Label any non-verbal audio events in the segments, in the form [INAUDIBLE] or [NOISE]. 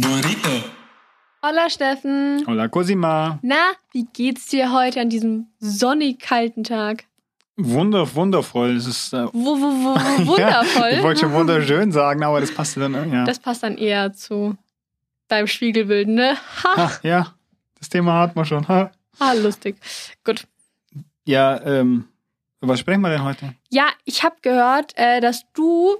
Burrito. Hola Steffen. Hola Cosima. Na, wie geht's dir heute an diesem sonnig kalten Tag? Wunder, wundervoll. Es ist äh, Wo, wo, wo, [LAUGHS] wundervoll. ja, ich wollte schon wunderschön sagen, aber das passt dann. Ja. Das passt dann eher zu deinem Spiegelbild, ne? Ha, ha, ja, das Thema hat man schon. Ha. ah, lustig. Gut. Ja, ähm, über was sprechen wir denn heute? Ja, ich habe gehört, äh, dass du,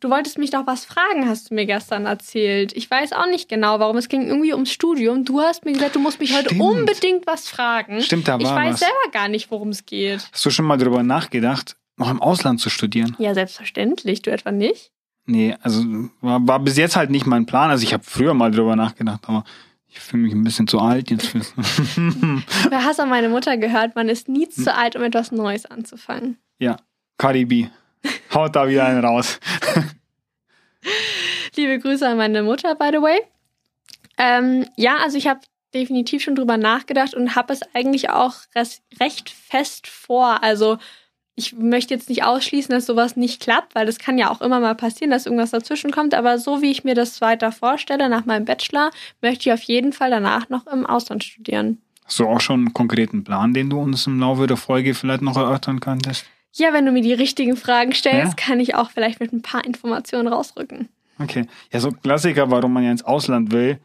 du wolltest mich noch was fragen, hast du mir gestern erzählt. Ich weiß auch nicht genau, warum. Es ging irgendwie ums Studium. Du hast mir gesagt, du musst mich heute Stimmt. unbedingt was fragen. Stimmt, da ich war weiß was. selber gar nicht, worum es geht. Hast du schon mal darüber nachgedacht, noch im Ausland zu studieren? Ja, selbstverständlich. Du etwa nicht? Nee, also war, war bis jetzt halt nicht mein Plan. Also ich habe früher mal drüber nachgedacht, aber ich fühle mich ein bisschen zu alt jetzt. Du hast an meine Mutter gehört, man ist nie zu alt, um etwas Neues anzufangen. ja, Cardi Haut da wieder einen raus. [LAUGHS] Liebe Grüße an meine Mutter, by the way. Ähm, ja, also ich habe definitiv schon drüber nachgedacht und habe es eigentlich auch recht fest vor. Also ich möchte jetzt nicht ausschließen, dass sowas nicht klappt, weil das kann ja auch immer mal passieren, dass irgendwas dazwischen kommt. Aber so wie ich mir das weiter vorstelle, nach meinem Bachelor, möchte ich auf jeden Fall danach noch im Ausland studieren. Hast du auch schon einen konkreten Plan, den du uns im Laufe der Folge vielleicht noch erörtern könntest? Ja, wenn du mir die richtigen Fragen stellst, Ja? kann ich auch vielleicht mit ein paar Informationen rausrücken. Okay. Ja, so ein Klassiker, warum man ja ins Ausland will,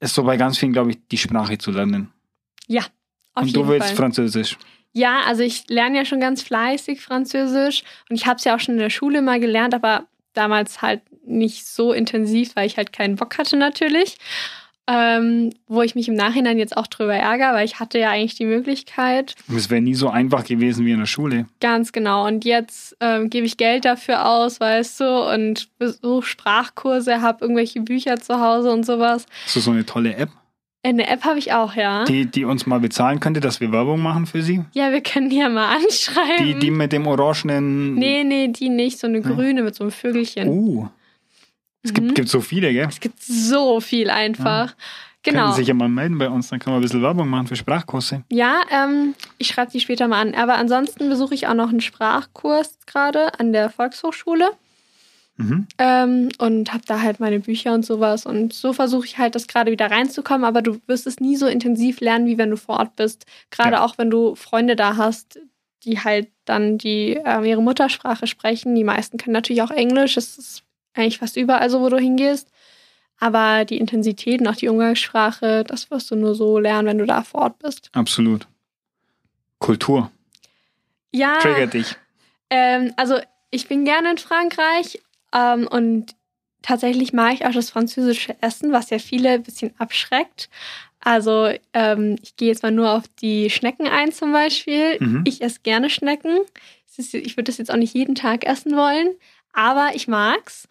ist so bei ganz vielen, glaube ich, die Sprache zu lernen. Ja, auf Und jeden du willst Fall. Französisch. Ja, also ich lerne ja schon ganz fleißig Französisch und ich habe es ja auch schon in der Schule mal gelernt, aber damals halt nicht so intensiv, weil ich halt keinen Bock hatte natürlich. Ähm, wo ich mich im Nachhinein jetzt auch drüber ärgere, weil ich hatte ja eigentlich die Möglichkeit. Und es wäre nie so einfach gewesen wie in der Schule. Ganz genau. Und jetzt ähm, gebe ich Geld dafür aus, weißt du, und besuche Sprachkurse, habe irgendwelche Bücher zu Hause und sowas. Hast du so eine tolle App, Eine App habe ich auch, ja. die, die uns mal bezahlen könnte, dass wir Werbung machen für sie? ja, wir können die ja mal anschreiben. [LAUGHS] Die, die mit dem orangenen. nee, nee, die nicht. So eine grüne mit so einem Vögelchen. Uh. Es gibt, Mhm. gibt so viele, gell? Es gibt so viel einfach. Genau. Können sich ja mal melden bei uns, dann können wir ein bisschen Werbung machen für Sprachkurse. Ja, ähm, ich schreibe die später mal an. Aber ansonsten besuche ich auch noch einen Sprachkurs gerade an der Volkshochschule Mhm. ähm, und habe da halt meine Bücher und sowas. Und so versuche ich halt, das gerade wieder reinzukommen. Aber du wirst es nie so intensiv lernen, wie wenn du vor Ort bist. Gerade Ja. auch, wenn du Freunde da hast, die halt dann die ähm, ihre Muttersprache sprechen. Die meisten können natürlich auch Englisch. Das ist eigentlich fast überall so, wo du hingehst. Aber die Intensität und auch die Umgangssprache, das wirst du nur so lernen, wenn du da vor Ort bist. Absolut. Kultur. Ja. Triggert dich. Ähm, also ich bin gerne in Frankreich ähm, und tatsächlich mag ich auch das französische Essen, was ja viele ein bisschen abschreckt. Also ähm, ich gehe jetzt mal nur auf die Schnecken ein zum Beispiel. Mhm. Ich esse gerne Schnecken. Ich würde das jetzt auch nicht jeden Tag essen wollen, aber ich mag's.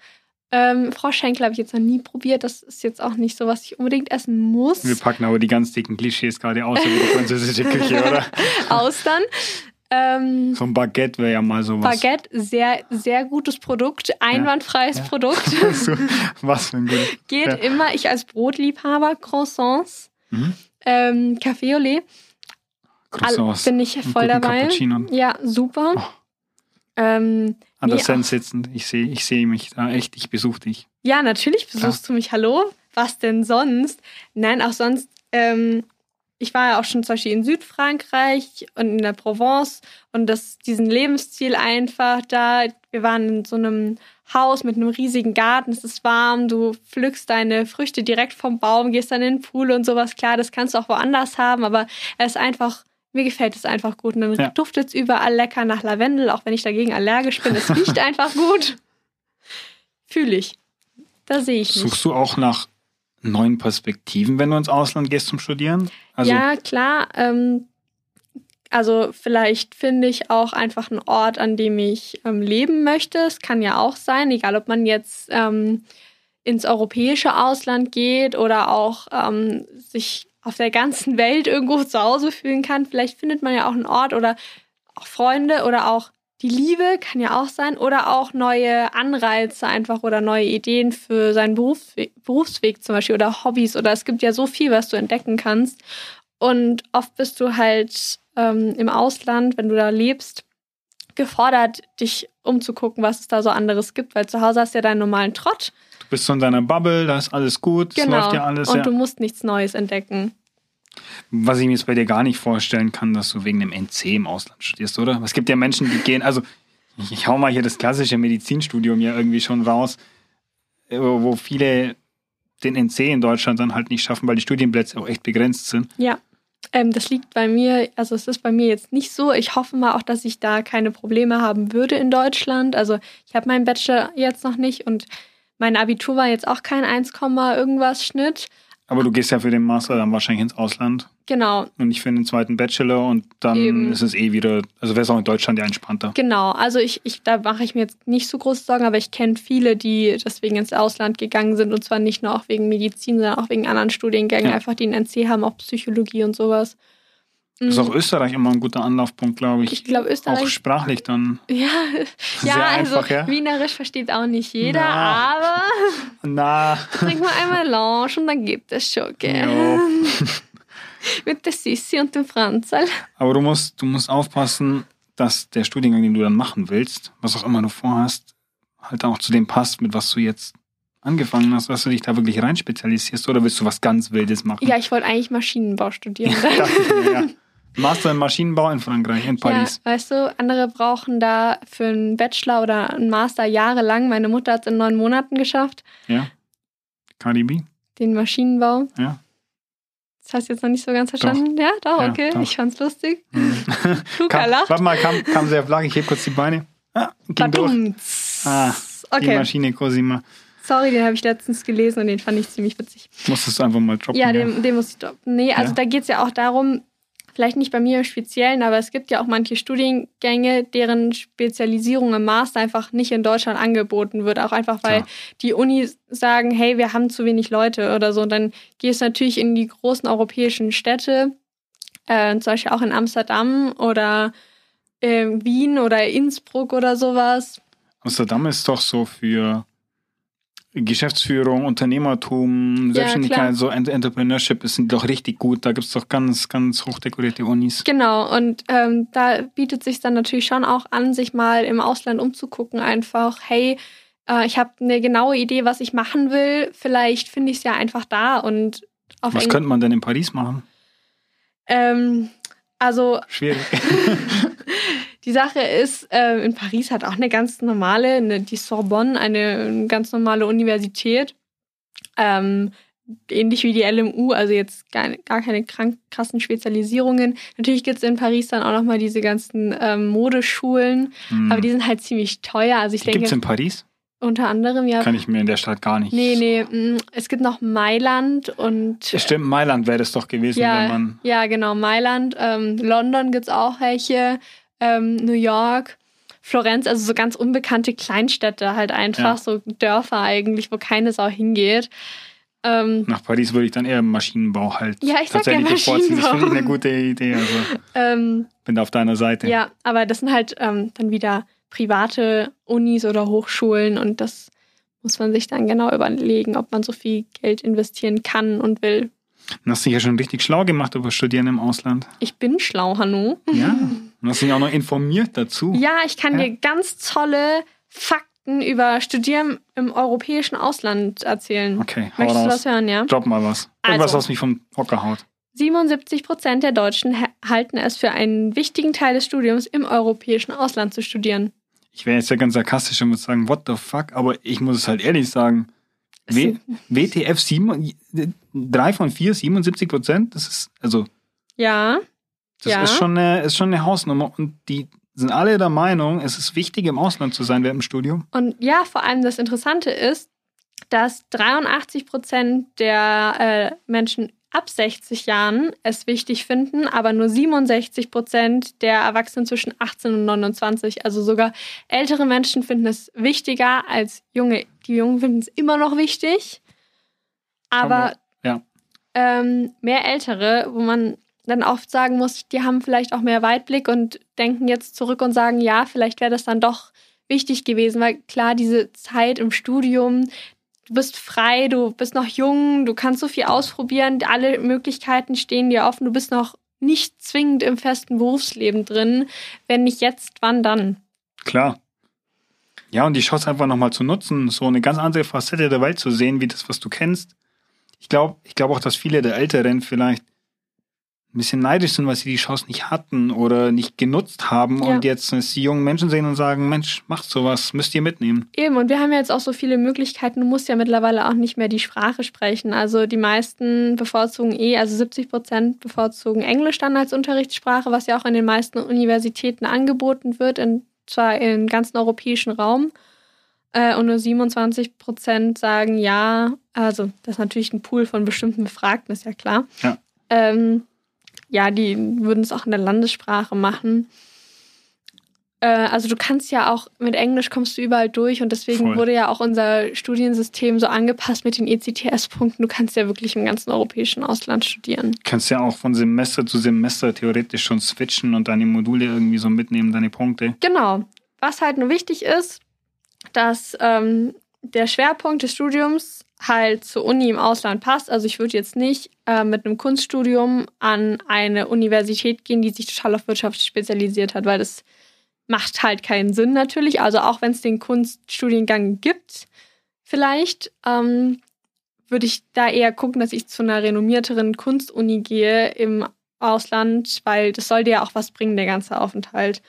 Ähm, Froschschenkel habe ich jetzt noch nie probiert. Das ist jetzt auch nicht so, was ich unbedingt essen muss. Wir packen aber die ganz dicken Klischees gerade aus über die französische Küche, [LAUGHS] oder? Austern. Ähm, So ein Baguette wäre ja mal sowas. Baguette, sehr, sehr gutes Produkt, einwandfreies Ja. Produkt. [LAUGHS] so, was für ein gutes. Geht Ja. immer, ich als Brotliebhaber, Croissants, Mhm. ähm, Café au lait, all- Croissants. bin ich voll dabei. Ja, super. Oh. Ähm, An der Nee, Sense sitzend. Ich sehe ich seh mich da echt, ich besuche dich. ja, natürlich besuchst du mich. Hallo? Was denn sonst? Nein, auch sonst. Ähm, ich war ja auch schon zum Beispiel in Südfrankreich und in der Provence und das, diesen Lebensstil einfach da. Wir waren in so einem Haus mit einem riesigen Garten, es ist warm, du pflückst deine Früchte direkt vom Baum, gehst dann in den Pool und sowas. Klar, das kannst du auch woanders haben, aber es ist einfach, mir gefällt es einfach gut. Und dann Ja. duftet es überall lecker nach Lavendel, auch wenn ich dagegen allergisch bin. Es [LAUGHS] riecht einfach gut. Fühle ich. Da sehe ich mich. Suchst du auch nach neuen Perspektiven, wenn du ins Ausland gehst zum Studieren? Also, ja, klar. Ähm, also vielleicht finde ich auch einfach einen Ort, an dem ich ähm, leben möchte. Es kann ja auch sein, egal ob man jetzt ähm, ins europäische Ausland geht oder auch ähm, sich auf der ganzen Welt irgendwo zu Hause fühlen kann. Vielleicht findet man ja auch einen Ort oder auch Freunde oder auch die Liebe kann ja auch sein oder auch neue Anreize einfach oder neue Ideen für seinen Berufsweg, Berufsweg zum Beispiel oder Hobbys oder es gibt ja so viel, was du entdecken kannst. Und oft bist du halt ähm, im Ausland, wenn du da lebst, gefordert, dich umzugucken, was es da so anderes gibt, weil zu Hause hast du ja deinen normalen Trott. Du bist so in deiner Bubble, da ist alles gut, es Genau. läuft ja alles. und ja. du musst nichts Neues entdecken. Was ich mir jetzt bei dir gar nicht vorstellen kann, dass du wegen dem NC im Ausland studierst, oder? Es gibt ja Menschen, die gehen, also ich, hau mal hier das klassische Medizinstudium ja irgendwie schon raus, wo wo viele den NC in Deutschland dann halt nicht schaffen, weil die Studienplätze auch echt begrenzt sind. Ja. Ähm, das liegt bei mir, also es ist bei mir jetzt nicht so. Ich hoffe mal auch, dass ich da keine Probleme haben würde in Deutschland. Also ich habe meinen Bachelor jetzt noch nicht und mein Abitur war jetzt auch kein 1, irgendwas Schnitt. Aber du gehst ja für den Master dann wahrscheinlich ins Ausland Genau, und nicht für den zweiten Bachelor und dann Eben. ist es eh wieder, also wäre es auch in Deutschland ja entspannter. genau. Also ich, ich da mache ich mir jetzt nicht so große Sorgen, aber ich kenne viele, die deswegen ins Ausland gegangen sind und zwar nicht nur auch wegen Medizin, sondern auch wegen anderen Studiengängen, Ja. einfach die einen NC haben, auch Psychologie und sowas. Ist Mhm. auch Österreich immer ein guter Anlaufpunkt, glaube ich. Ich glaube, auch Österreich sprachlich dann. [LAUGHS] Ja, Sehr ja also einfach, ja? Wienerisch versteht auch nicht jeder, Na. aber [LAUGHS] Na, trink mal einmal Melange und dann gibt es schon, gell? ja. [LAUGHS] Mit der Sissi und dem Franzl. Aber du musst, du musst aufpassen, dass der Studiengang, den du dann machen willst, was auch immer du vorhast, halt auch zu dem passt, mit was du jetzt angefangen hast, dass du dich da wirklich rein spezialisierst oder willst du was ganz Wildes machen? Ja, ich wollte eigentlich Maschinenbau studieren. Dachte ich mir, ja. Master in Maschinenbau in Frankreich, in ja, Paris. weißt du, andere brauchen da für einen Bachelor oder einen Master jahrelang. Meine Mutter hat es in neun Monaten geschafft, Ja. KDB? den Maschinenbau. Ja. Das hast du jetzt noch nicht so ganz verstanden? Ja, doch, Ja, okay. doch. Ich fand's lustig. Hm. Luca kam, lacht. warte mal, kam, kam sehr flach, ich heb kurz die Beine. Ah, ging durch. Ah, Die Okay, Maschine Cosima. sorry, den habe ich letztens gelesen und den fand ich ziemlich witzig. Musstest du einfach mal droppen. Ja, den, den muss ich droppen. Nee, also Ja. da geht es ja auch darum, vielleicht nicht bei mir im Speziellen, aber es gibt ja auch manche Studiengänge, deren Spezialisierung im Master einfach nicht in Deutschland angeboten wird. Auch einfach, weil Klar. die Unis sagen, hey, wir haben zu wenig Leute oder so. Und dann gehst du natürlich in die großen europäischen Städte, äh, zum Beispiel auch in Amsterdam oder äh, Wien oder Innsbruck oder sowas. Amsterdam ist doch so für Geschäftsführung, Unternehmertum, Ja, Selbstständigkeit, klar. so Ent- Entrepreneurship ist doch richtig gut. Da gibt es doch ganz, ganz hochdekorierte Unis. Genau, und ähm, da bietet sich dann natürlich schon auch an, sich mal im Ausland umzugucken, einfach, hey, äh, ich habe eine genaue Idee, was ich machen will, vielleicht finde ich es ja einfach da und auf Was könnte man denn in Paris machen? ähm, also Schwierig. [LAUGHS] die Sache ist, äh, in Paris hat auch eine ganz normale, eine, die Sorbonne, eine ganz normale Universität, ähm, ähnlich wie die LMU, also jetzt gar, gar keine krank, krassen Spezialisierungen. Natürlich gibt es in Paris dann auch nochmal diese ganzen ähm, Modeschulen, Hm. aber die sind halt ziemlich teuer. Also ich die denke, in Paris? unter anderem ja. Kann ich mir in der Stadt gar nicht. Nee, nee, mm, es gibt noch Mailand und Stimmt, Mailand wäre das doch gewesen, wenn ja, man. ja, genau, Mailand. Ähm, London gibt es auch welche, ähm, New York, Florenz, also so ganz unbekannte Kleinstädte halt einfach, Ja. so Dörfer eigentlich, wo keine Sau hingeht. Ähm, Nach Paris würde ich dann eher Maschinenbau halt Ja, ich sag ja tatsächlich bevorziehen. Das finde ich eine gute Idee. Also ähm, bin da auf deiner Seite. ja, aber das sind halt ähm, dann wieder private Unis oder Hochschulen und das muss man sich dann genau überlegen, ob man so viel Geld investieren kann und will. Du hast dich ja schon richtig schlau gemacht über Studieren im Ausland. Ich bin schlau, Hanno. Ja. [LAUGHS] Und hast dich auch noch informiert dazu. Ja, ich kann Ja. dir ganz tolle Fakten über Studieren im europäischen Ausland erzählen. Okay, hau Möchtest du was hören, ja? Drop mal was. Irgendwas, Also. was mich vom Hocker haut. 77 Prozent der Deutschen ha- halten es für einen wichtigen Teil des Studiums, im europäischen Ausland zu studieren. Ich wäre jetzt ja ganz sarkastisch und würde sagen, what the fuck, aber ich muss es halt ehrlich sagen. W WTF 7, 3 von 4, 77 Prozent, das ist, also, Ja, das Ja. ist, schon eine, ist schon eine Hausnummer und die sind alle der Meinung, es ist wichtig, im Ausland zu sein während dem Studium. und ja, vor allem das Interessante ist, dass 83 Prozent der äh, Menschen ab 60 Jahren es wichtig finden, aber nur 67 Prozent der Erwachsenen zwischen 18 und 29. Also sogar ältere Menschen finden es wichtiger als junge. Die Jungen finden es immer noch wichtig, aber ja. ähm, mehr Ältere, wo man dann oft sagen muss, die haben vielleicht auch mehr Weitblick und denken jetzt zurück und sagen, ja, vielleicht wäre das dann doch wichtig gewesen, weil klar, diese Zeit im Studium, du bist frei, du bist noch jung, du kannst so viel ausprobieren, alle Möglichkeiten stehen dir offen, du bist noch nicht zwingend im festen Berufsleben drin. Wenn nicht jetzt, wann dann? Klar. Ja, und die Chance einfach nochmal zu nutzen, so eine ganz andere Facette der Welt zu sehen, wie das, was du kennst. Ich glaube ich glaube auch, dass viele der Älteren vielleicht ein bisschen neidisch sind, weil sie die Chance nicht hatten oder nicht genutzt haben Ja. und jetzt die jungen Menschen sehen und sagen, Mensch, macht sowas, müsst ihr mitnehmen. Eben, und wir haben ja jetzt auch so viele Möglichkeiten. Du musst ja mittlerweile auch nicht mehr die Sprache sprechen. Also die meisten bevorzugen eh, also 70 Prozent bevorzugen Englisch dann als Unterrichtssprache, was ja auch in den meisten Universitäten angeboten wird, in, zwar im ganzen europäischen Raum. Äh, und nur 27 Prozent sagen ja. Also das ist natürlich ein Pool von bestimmten Befragten, ist ja klar. Ja. Ähm, ja, die würden es auch in der Landessprache machen. Äh, also du kannst ja auch mit Englisch kommst du überall durch und deswegen Voll. wurde ja auch unser Studiensystem so angepasst mit den ECTS-Punkten. Du kannst ja wirklich im ganzen europäischen Ausland studieren. kannst ja auch von Semester zu Semester theoretisch schon switchen und deine Module irgendwie so mitnehmen, deine Punkte. Genau. Was halt nur wichtig ist, dass ähm, der Schwerpunkt des Studiums halt zur Uni im Ausland passt. Also ich würde jetzt nicht äh, mit einem Kunststudium an eine Universität gehen, die sich total auf Wirtschaft spezialisiert hat, weil das macht halt keinen Sinn natürlich. Also auch wenn es den Kunststudiengang gibt, vielleicht ähm, würde ich da eher gucken, dass ich zu einer renommierteren Kunstuni gehe im Ausland, weil das soll dir ja auch was bringen, der ganze Aufenthalt.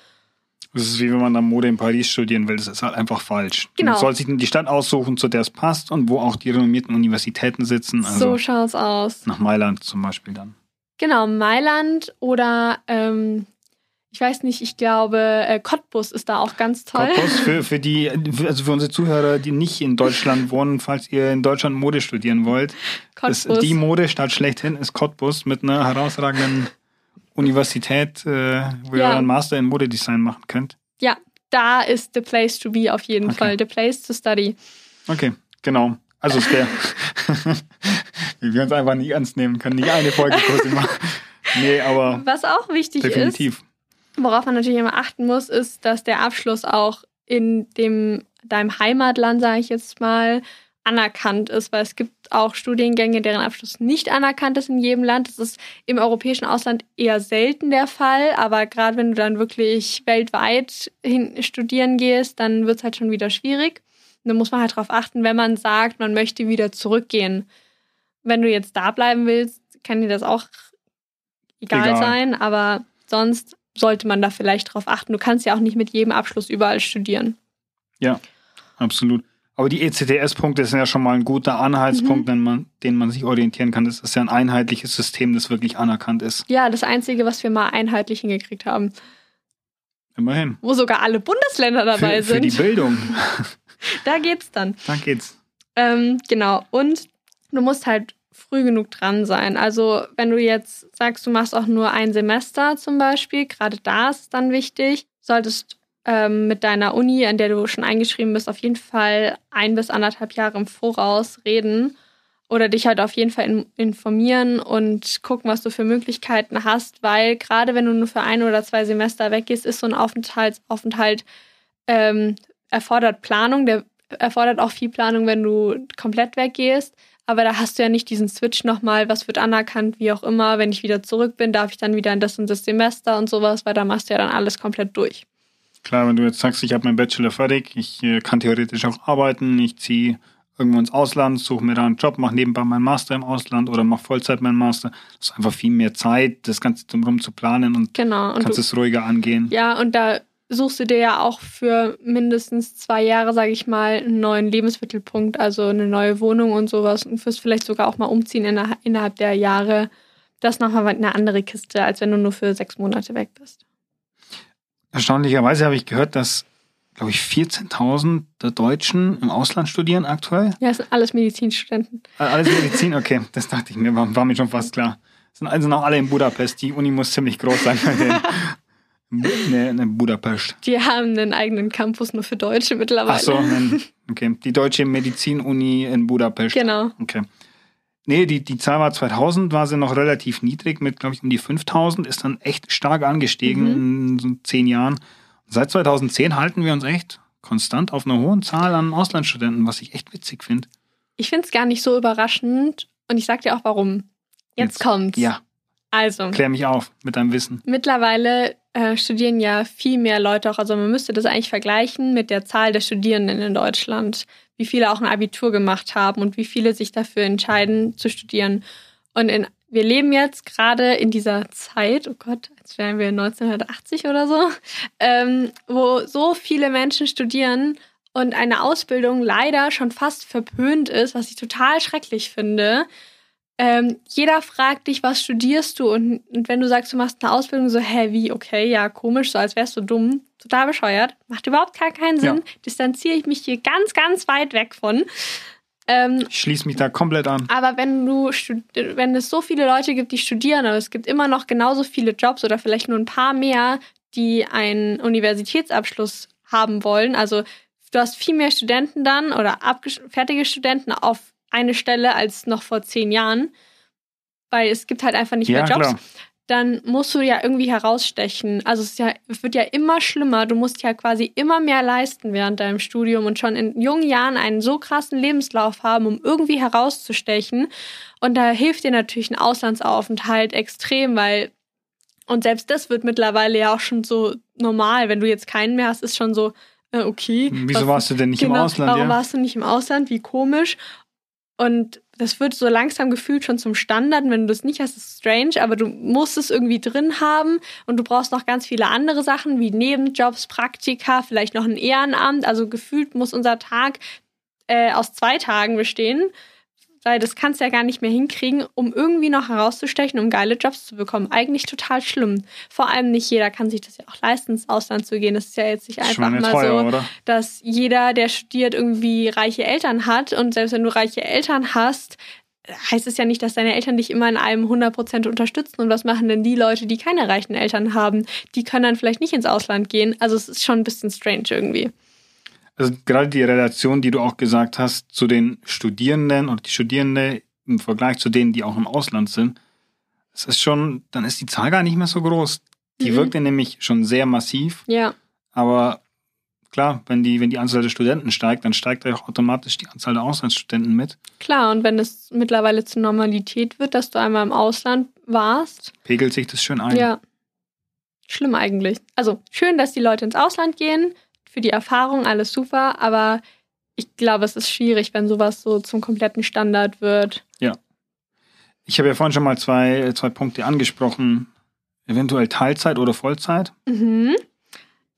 Das ist wie wenn man dann Mode in Paris studieren will. Das ist halt einfach falsch. Genau. Man soll sich die Stadt aussuchen, zu der es passt und wo auch die renommierten Universitäten sitzen. Also so schaut's aus. nach Mailand zum Beispiel dann. Genau, Mailand oder ähm, ich weiß nicht, ich glaube, äh, Cottbus ist da auch ganz toll. Cottbus für, [LAUGHS] für die, also für unsere Zuhörer, die nicht in Deutschland wohnen, falls ihr in Deutschland Mode studieren wollt. Cottbus. die Modestadt schlechthin ist Cottbus mit einer herausragenden Universität, äh, wo ihr Ja. euren Master in Modedesign machen könnt. ja, da ist the place to be auf jeden Okay. Fall. The place to study. Okay, genau. Also ist der. [LAUGHS] Wie wir uns einfach nicht ernst nehmen können, nicht eine Folge kurz machen. Nee, aber Was auch wichtig definitiv. ist, worauf man natürlich immer achten muss, ist, dass der Abschluss auch in dem deinem Heimatland, sage ich jetzt mal, anerkannt ist, weil es gibt auch Studiengänge, deren Abschluss nicht anerkannt ist in jedem Land. Das ist im europäischen Ausland eher selten der Fall, aber gerade wenn du dann wirklich weltweit hin studieren gehst, dann wird es halt schon wieder schwierig. Und da muss man halt darauf achten, wenn man sagt, man möchte wieder zurückgehen. Wenn du jetzt da bleiben willst, kann dir das auch egal, Egal. sein, aber sonst sollte man da vielleicht drauf achten. Du kannst ja auch nicht mit jedem Abschluss überall studieren. Absolut. Aber die ECTS-Punkte sind ja schon mal ein guter Anhaltspunkt, Mhm. den, man, den man sich orientieren kann. Das ist ja ein einheitliches System, das wirklich anerkannt ist. Ja, das Einzige, was wir mal einheitlich hingekriegt haben, Immerhin. wo sogar alle Bundesländer dabei Für, für die sind. Bildung. [LAUGHS] Da geht's dann. Da geht's. Ähm, genau. Und du musst halt früh genug dran sein. Also, wenn du jetzt sagst, du machst auch nur ein Semester zum Beispiel, gerade da ist es dann wichtig, solltest ähm, mit deiner Uni, an der du schon eingeschrieben bist, auf jeden Fall ein bis anderthalb Jahre im Voraus reden oder dich halt auf jeden Fall in, informieren und gucken, was du für Möglichkeiten hast, weil gerade wenn du nur für ein oder zwei Semester weggehst, ist so ein Aufenthalt, Aufenthalt ähm, erfordert Planung, der erfordert auch viel Planung, wenn du komplett weggehst. Aber da hast du ja nicht diesen Switch nochmal, was wird anerkannt, wie auch immer. Wenn ich wieder zurück bin, darf ich dann wieder in das und das Semester und sowas, weil da machst du ja dann alles komplett durch. Klar, wenn du jetzt sagst, ich habe meinen Bachelor fertig, ich äh, kann theoretisch auch arbeiten, ich ziehe irgendwo ins Ausland, suche mir da einen Job, mache nebenbei meinen Master im Ausland oder mache Vollzeit meinen Master. Das ist einfach viel mehr Zeit, das Ganze drumherum zu planen und Genau. Und kannst du, es ruhiger angehen. ja, und da suchst du dir ja auch für mindestens zwei Jahre, sage ich mal, einen neuen Lebensmittelpunkt, also eine neue Wohnung und sowas und wirst vielleicht sogar auch mal umziehen inner- innerhalb der Jahre. Das ist nochmal eine andere Kiste, als wenn du nur für sechs Monate weg bist. Erstaunlicherweise habe ich gehört, dass, glaube ich, 14.000 der Deutschen im Ausland studieren aktuell. Ja, das sind alles Medizinstudenten. Äh, Alles Medizin, okay, das dachte ich mir, war, war mir schon fast klar. Sind also noch alle in Budapest. Die Uni muss ziemlich groß sein bei denen. [LAUGHS] Ne, ne, Budapest. Die haben einen eigenen Campus nur für Deutsche mittlerweile. Ach so, [LAUGHS] okay. Die deutsche Medizinuni in Budapest. Genau. Okay. Nee, die, die Zahl war 2000, war sie noch relativ niedrig mit, glaube ich, um die 5000, ist dann echt stark angestiegen in so zehn Jahren. Seit 2010 halten wir uns echt konstant auf einer hohen Zahl an Auslandsstudenten, was ich echt witzig finde. Ich finde es gar nicht so überraschend und ich sag dir auch warum. Jetzt, Jetzt. kommt's. Ja, Also, klär mich auf mit deinem Wissen. mittlerweile äh, studieren ja viel mehr Leute auch. Also man müsste das eigentlich vergleichen mit der Zahl der Studierenden in Deutschland, wie viele auch ein Abitur gemacht haben und wie viele sich dafür entscheiden zu studieren. Und in, wir leben jetzt gerade in dieser Zeit, oh Gott, als wären wir 1980 oder so, ähm, wo so viele Menschen studieren und eine Ausbildung leider schon fast verpönt ist, was ich total schrecklich finde. Ähm, jeder fragt dich, was studierst du? Und, und, wenn du sagst, du machst eine Ausbildung, so, hä, wie, okay, ja, komisch, so als wärst du dumm, total bescheuert, macht überhaupt gar keinen Sinn, ja. distanziere ich mich hier ganz, ganz weit weg von. Ähm, ich schließe mich da komplett an. Aber wenn du, wenn es so viele Leute gibt, die studieren, aber es gibt immer noch genauso viele Jobs oder vielleicht nur ein paar mehr, die einen Universitätsabschluss haben wollen, also du hast viel mehr Studenten dann oder fertige Studenten auf eine Stelle als noch vor zehn Jahren, weil es gibt halt einfach nicht ja, mehr Jobs. Klar. Dann musst du ja irgendwie herausstechen. Also es, ja, es wird ja immer schlimmer. Du musst ja quasi immer mehr leisten während deinem Studium und schon in jungen Jahren einen so krassen Lebenslauf haben, um irgendwie herauszustechen. Und da hilft dir natürlich ein Auslandsaufenthalt extrem, weil und selbst das wird mittlerweile ja auch schon so normal. Wenn du jetzt keinen mehr hast, ist schon so, äh, okay. Wieso was, warst du denn nicht genau, im Ausland? Warum ja? warst du nicht im Ausland? Wie komisch. Und das wird so langsam gefühlt schon zum Standard. wenn du das nicht hast, ist es strange, aber du musst es irgendwie drin haben und du brauchst noch ganz viele andere Sachen wie Nebenjobs, Praktika, vielleicht noch ein Ehrenamt. Also gefühlt muss unser Tag äh, aus zwei Tagen bestehen weil das kannst du ja gar nicht mehr hinkriegen, um irgendwie noch herauszustechen, um geile Jobs zu bekommen. Eigentlich total schlimm. Vor allem nicht jeder kann sich das ja auch leisten, ins Ausland zu gehen. Das ist ja jetzt nicht einfach mal teuer, so, oder? dass jeder, der studiert, irgendwie reiche Eltern hat. Und selbst wenn du reiche Eltern hast, heißt es ja nicht, dass deine Eltern dich immer in allem 100% unterstützen. Und was machen denn die Leute, die keine reichen Eltern haben? Die können dann vielleicht nicht ins Ausland gehen. Also es ist schon ein bisschen strange irgendwie also gerade die Relation, die du auch gesagt hast, zu den Studierenden oder die Studierende im Vergleich zu denen, die auch im Ausland sind, das ist schon, dann ist die Zahl gar nicht mehr so groß. Die mhm. wirkt ja nämlich schon sehr massiv. Ja. Aber klar, wenn die, wenn die Anzahl der Studenten steigt, dann steigt ja auch automatisch die Anzahl der Auslandsstudenten mit. Klar, und wenn es mittlerweile zur Normalität wird, dass du einmal im Ausland warst. Pegelt sich das schön ein. Ja. Schlimm eigentlich. Also schön, dass die Leute ins Ausland gehen, für die Erfahrung alles super, aber ich glaube, es ist schwierig, wenn sowas so zum kompletten Standard wird. Ja. Ich habe ja vorhin schon mal zwei, zwei Punkte angesprochen. Eventuell Teilzeit oder Vollzeit. Mhm.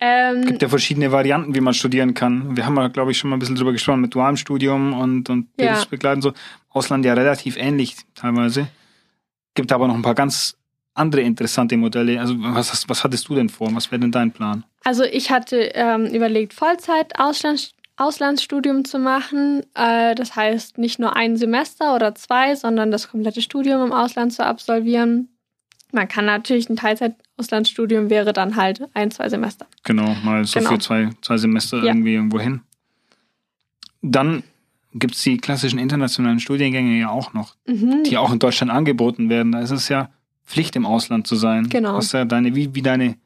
Ähm, es gibt ja verschiedene Varianten, wie man studieren kann. Wir haben ja, glaube ich, schon mal ein bisschen drüber gesprochen mit dualem Studium und, und Bildungsbegleitung. So. Ausland ja relativ ähnlich teilweise. Gibt aber noch ein paar ganz andere interessante Modelle. Also was, hast, was hattest du denn vor? Was wäre denn dein Plan? Also ich hatte ähm, überlegt, Vollzeit Auslands Auslandsstudium zu machen. Äh, das heißt nicht nur ein Semester oder zwei, sondern das komplette Studium im Ausland zu absolvieren. Man kann natürlich ein Teilzeit-Auslandsstudium wäre dann halt ein, zwei Semester. Genau, mal so genau. für zwei, zwei Semester ja. irgendwie irgendwo hin. Dann gibt es die klassischen internationalen Studiengänge ja auch noch, mhm. die auch in Deutschland angeboten werden. Da ist es ja Pflicht im Ausland zu sein. Genau. Was ja deine, wie, wie deine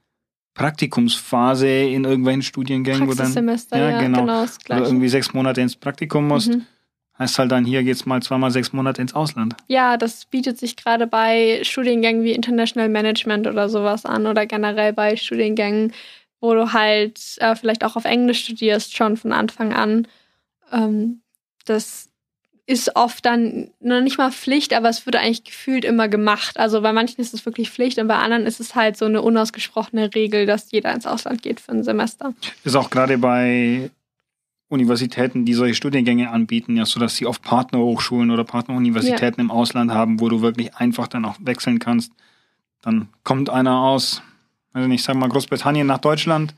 Praktikumsphase in irgendwelchen Studiengängen, wo dann ja, ja genau, genau oder irgendwie sechs Monate ins Praktikum musst. Mhm. Heißt halt dann, hier geht's mal zweimal sechs Monate ins Ausland. Ja, das bietet sich gerade bei Studiengängen wie International Management oder sowas an oder generell bei Studiengängen, wo du halt äh, vielleicht auch auf Englisch studierst, schon von Anfang an. Ähm, das ist oft dann noch nicht mal Pflicht, aber es wird eigentlich gefühlt immer gemacht. Also bei manchen ist es wirklich Pflicht und bei anderen ist es halt so eine unausgesprochene Regel, dass jeder ins Ausland geht für ein Semester. Ist auch gerade bei Universitäten, die solche Studiengänge anbieten, ja so, dass sie oft Partnerhochschulen oder Partneruniversitäten ja. im Ausland haben, wo du wirklich einfach dann auch wechseln kannst. Dann kommt einer aus, also ich sag mal Großbritannien nach Deutschland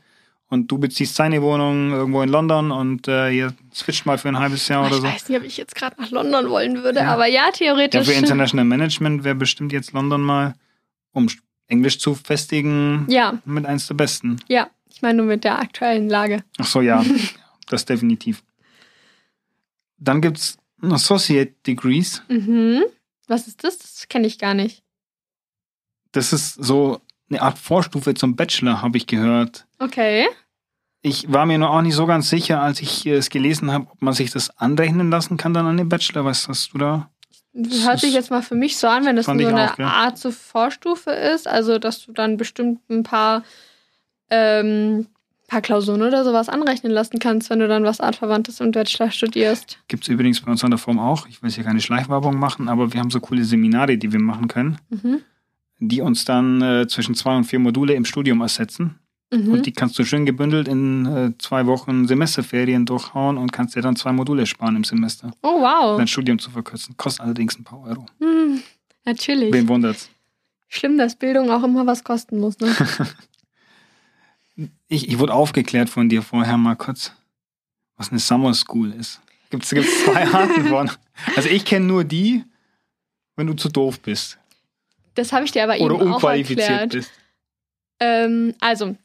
und du beziehst seine Wohnung irgendwo in London und äh, ihr switcht mal für ein halbes Jahr oder ich so. Ich weiß nicht, ob ich jetzt gerade nach London wollen würde, ja. aber ja, theoretisch. Ja, für International Management wäre bestimmt jetzt London mal, um Englisch zu festigen, ja. mit eins der besten. Ja, ich meine nur mit der aktuellen Lage. Ach so, ja, [LAUGHS] das definitiv. Dann gibt's Associate Degrees. Mhm. Was ist das? Das kenne ich gar nicht. Das ist so eine Art Vorstufe zum Bachelor, habe ich gehört. Okay. Ich war mir nur auch nicht so ganz sicher, als ich es gelesen habe, ob man sich das anrechnen lassen kann dann an den Bachelor. Was hast du da? Ich hört sich jetzt mal für mich so an, wenn das ich eine auch. Art zur Vorstufe ist, also dass du dann bestimmt ein paar, ähm, paar Klausuren oder sowas anrechnen lassen kannst, wenn du dann was Artverwandtes im Bachelor studierst. Gibt es übrigens bei uns an der Form auch. Ich will jetzt hier keine Schleichwerbung machen, aber wir haben so coole Seminare, die wir machen können, Mhm. die uns dann äh, zwischen zwei und vier Module im Studium ersetzen. Mhm. Und die kannst du schön gebündelt in äh, zwei Wochen Semesterferien durchhauen und kannst dir dann zwei Module sparen im Semester, oh, um wow. dein Studium zu verkürzen. Kostet allerdings ein paar Euro. Hm, natürlich. Wen wundert's? Schlimm, dass Bildung auch immer was kosten muss. Ne? [LAUGHS] Ich, ich wurde aufgeklärt von dir vorher mal kurz, was eine Summer School ist. Gibt es zwei [LAUGHS] Arten von. Also ich kenne nur die, wenn du zu doof bist Das habe ich dir aber oder eben auch unqualifiziert erklärt. bist. Ähm, also,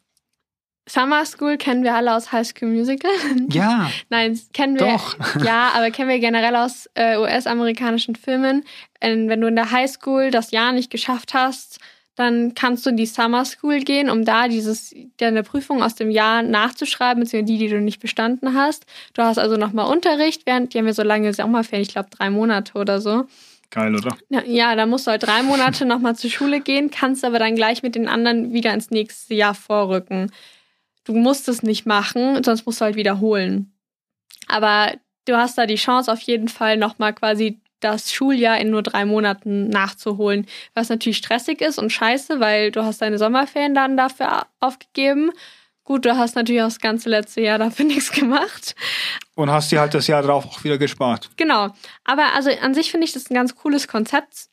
Summer School kennen wir alle aus High School Musical. Ja, [LAUGHS] Nein, kennen wir. doch. [LAUGHS] Ja, aber kennen wir generell aus äh, US-amerikanischen Filmen. Ähm, wenn du in der High School das Jahr nicht geschafft hast, dann kannst du in die Summer School gehen, um da dieses deine Prüfung aus dem Jahr nachzuschreiben, beziehungsweise die, die du nicht bestanden hast. Du hast also nochmal Unterricht, während die haben wir so lange Sommerferien, ich glaube drei Monate oder so. Geil, oder? Ja, Ja, da musst du halt drei Monate nochmal zur Schule gehen, kannst aber dann gleich mit den anderen wieder ins nächste Jahr vorrücken. Du musst es nicht machen, sonst musst du halt wiederholen. Aber du hast da die Chance auf jeden Fall nochmal quasi das Schuljahr in nur drei Monaten nachzuholen. Was natürlich stressig ist und scheiße, weil du hast deine Sommerferien dann dafür aufgegeben. Gut, du hast natürlich auch das ganze letzte Jahr dafür [LAUGHS] nichts gemacht. Und hast dir halt das Jahr drauf auch wieder gespart. Genau. Aber also an sich finde ich das ein ganz cooles Konzept.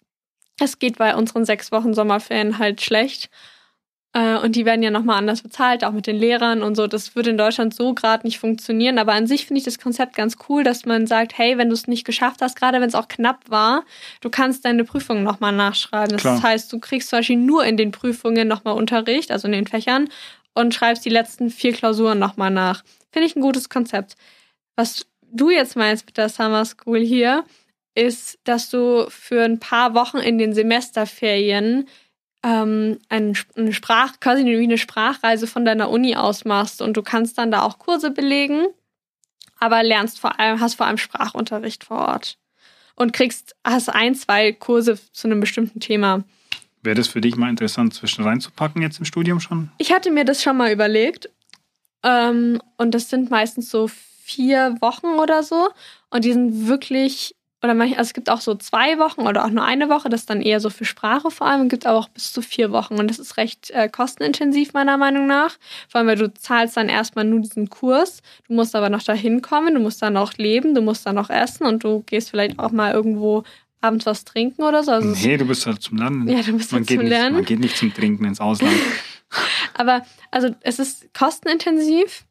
Es geht bei unseren sechs Wochen Sommerferien halt schlecht. Äh, Und die werden ja nochmal anders bezahlt, auch mit den Lehrern und so. Das würde in Deutschland so gerade nicht funktionieren. Aber an sich finde ich das Konzept ganz cool, dass man sagt, hey, wenn du es nicht geschafft hast, gerade wenn es auch knapp war, du kannst deine Prüfungen nochmal nachschreiben. Das Klar. heißt, du kriegst zum Beispiel nur in den Prüfungen nochmal Unterricht, also in den Fächern, und schreibst die letzten vier Klausuren nochmal nach. Finde ich ein gutes Konzept. Was du jetzt meinst mit der Summer School hier, ist, dass du für ein paar Wochen in den Semesterferien ähm, ein, eine Sprach, quasi wie eine Sprachreise von deiner Uni aus machst und du kannst dann da auch Kurse belegen, aber lernst vor allem, hast vor allem Sprachunterricht vor Ort und kriegst, hast ein, zwei Kurse zu einem bestimmten Thema. Wäre das für dich mal interessant, zwischen reinzupacken jetzt im Studium schon? Ich hatte mir das schon mal überlegt. Ähm, und das sind meistens so vier Wochen oder so. Und die sind wirklich, oder manch, also es gibt auch so zwei Wochen oder auch nur eine Woche, das ist dann eher so für Sprache vor allem. Und gibt aber auch bis zu vier Wochen. Und das ist recht äh, kostenintensiv, meiner Meinung nach. Vor allem, weil du zahlst dann erstmal nur diesen Kurs. Du musst aber noch dahin kommen, du musst dann noch leben, du musst dann noch essen und du gehst vielleicht auch mal irgendwo abends was trinken oder so. Also es- Nee, du bist halt zum Lernen. Ja, du bist man halt zum nicht, Lernen. Man geht nicht zum Trinken ins Ausland. [LAUGHS] Aber also es ist kostenintensiv.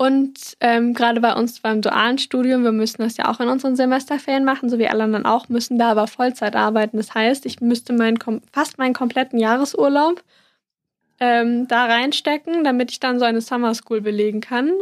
Und ähm, gerade bei uns beim dualen Studium, wir müssen das ja auch in unseren Semesterferien machen, so wie alle anderen auch, müssen da aber Vollzeit arbeiten. Das heißt, ich müsste meinen, kom- fast meinen kompletten Jahresurlaub ähm, da reinstecken, damit ich dann so eine Summer School belegen kann.